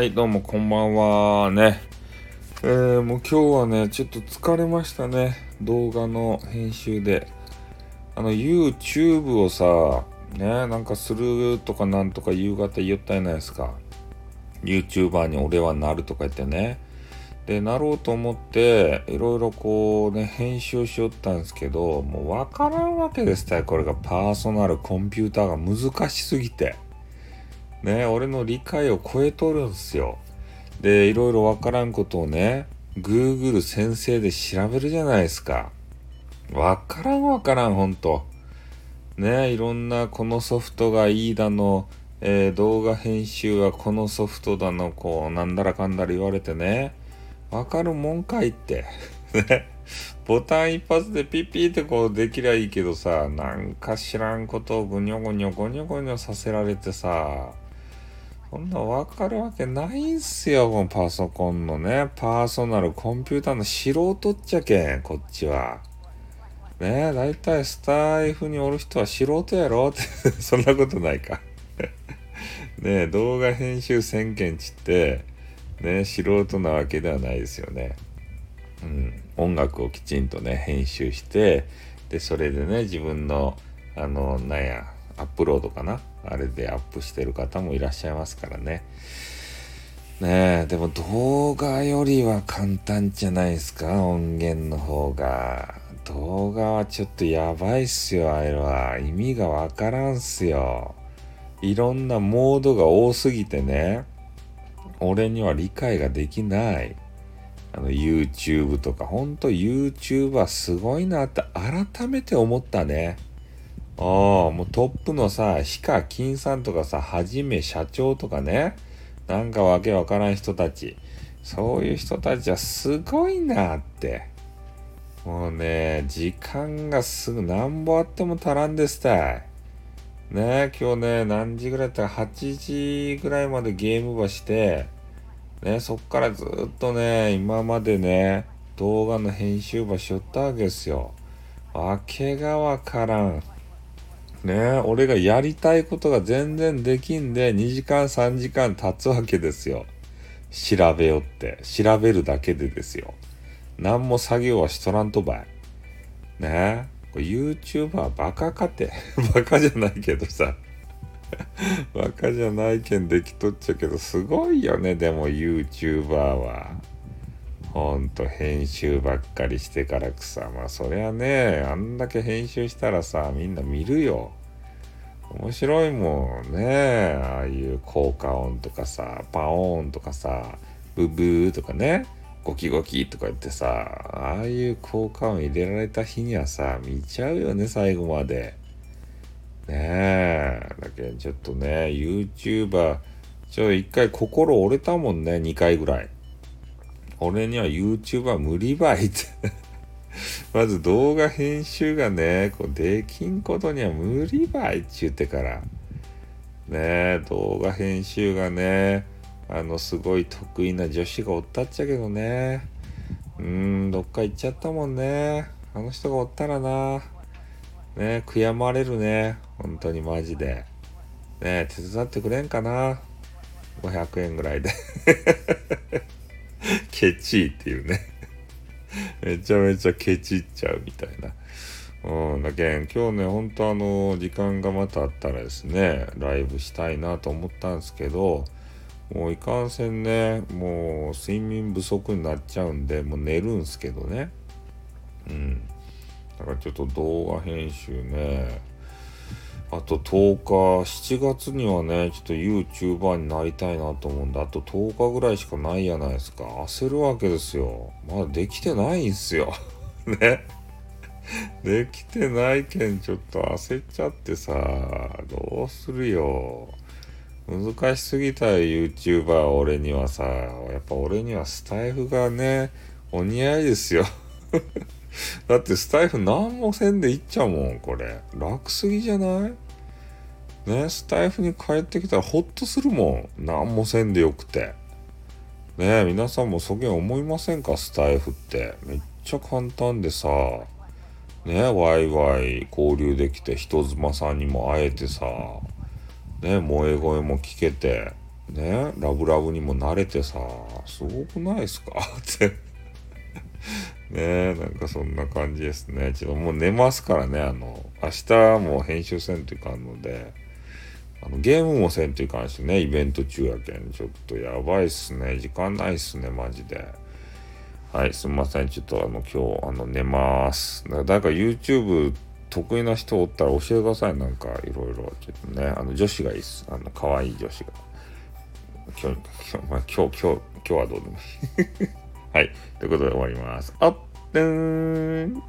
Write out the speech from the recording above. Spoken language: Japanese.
はい、どうもこんばんはね。えー、もう今日はね、ちょっと疲れましたね。動画の編集で。あの、YouTube をさ、ね、なんかするとかなんとか夕方言ったやないですか。YouTuber に俺はなるとか言ってね。で、なろうと思って、いろいろこうね、編集しよったんですけど、もうわからんわけですたよこれがパーソナルコンピューターが難しすぎて。ね、俺の理解を超えとるんすよ。で、いろいろわからんことをね、Google 先生で調べるじゃないですか。わからんわからん、ほんと。ね、いろんなこのソフトがいいだの、えー、動画編集はこのソフトだの、こう、なんだらかんだら言われてね、わかるもんかいって。ね。ボタン一発でピッピーってこうできりゃいいけどさ、なんか知らんことをぐにょぐにょぐにょぐにょさせられてさ、そんなわかるわけないんすよ、このパソコンのね、パーソナルコンピューターの素人っちゃけん、こっちは。ねえ、だいたいスタイフにおる人は素人やろ？って そんなことないか ねえ、動画編集宣言ちって、ね素人なわけではないですよね。うん、音楽をきちんとね、編集して、で、それでね、自分の、あの、なんや、アップロードかな？あれでアップしてる方もいらっしゃいますからね。ねえ、でも動画よりは簡単じゃないですか？音源の方が。動画はちょっとやばいっすよ、あれは。意味がわからんっすよ。いろんなモードが多すぎてね、俺には理解ができない。あの YouTube とか、ほんと YouTuber すごいなって改めて思ったね。ああ、もうトップのさ、ヒカキンさんとかさ、はじめ社長とかね、なんかわけわからん人たち、そういう人たちはすごいなって。もうね、時間がすぐなんぼあっても足らんですたい。ね今日ね、何時ぐらいだったら8時ぐらいまでゲームばして、ね、そっからずっとね、今までね、動画の編集ばしよったわけですよ。わけがわからん。ね俺がやりたいことが全然できんで2時間3時間経つわけですよ。調べよって。調べるだけでですよ。何も作業はしとらんとばい。ねこれ YouTuber バカかて。バカじゃないけどさ。バカじゃないけんできとっちゃけど、すごいよね、でも YouTuber は。ほんと編集ばっかりしてからくさまあそりゃねあんだけ編集したらさみんな見るよ。面白いもんね。ああいう効果音とかさパオーンとかさブブーとかねゴキゴキとか言ってさああいう効果音入れられた日にはさ見ちゃうよね最後まで。ねえ。だけどちょっとね YouTuber ちょ一回心折れたもんね2回ぐらい。俺には YouTuber 無理ばいって まず動画編集がね、こうできんことには無理ばいって言ってから。ね動画編集がね、あの、すごい得意な女子がおったっちゃけどね。うーん、どっか行っちゃったもんね。あの人がおったらな。ね悔やまれるね。本当にマジで。ね手伝ってくれんかな。500円ぐらいで ケチっていうね めちゃめちゃケチっちゃうみたいな。うん、だけん、今日ね、ほんとあの、時間がまたあったらですね、ライブしたいなと思ったんですけど、もういかんせんね、もう睡眠不足になっちゃうんで、もう寝るんすけどね。うん。だからちょっと動画編集ね、あと10日、7月にはね、ちょっと YouTuber になりたいなと思うんで、あと10日ぐらいしかないやないですか。焦るわけですよ。まだできてないんすよ。ね。できてないけん、ちょっと焦っちゃってさ、どうするよ。難しすぎたよ、YouTuber 俺にはさ。やっぱ俺にはスタイフがね、お似合いですよ。だってスタイフ何もせんでいっちゃうもん、これ。楽すぎじゃない？ね、スタイフに帰ってきたらホッとするもん。何もせんでよくて。ね皆さんもそげん思いませんか？スタイフって。めっちゃ簡単でさ。ねワイワイ交流できて人妻さんにも会えてさ。ね萌え声も聞けて。ねラブラブにも慣れてさすごくないですか？ってねなんかそんな感じですね。ちょっともう寝ますからね。あの明日も編集せんといかんのであのゲームもせんといかんしねイベント中やけん。ちょっとやばいっすね。時間ないっすねマジで。はいすみません。ちょっとあの今日あの寝ます。誰から YouTube 得意な人おったら教えてください。なんかいろいろ。ちょっとねあの女子がいいっす。あの可愛い女子が。今日今日、まあ、今日今日今日はどうでもいい。はい。ということで終わります。あっ、でーん。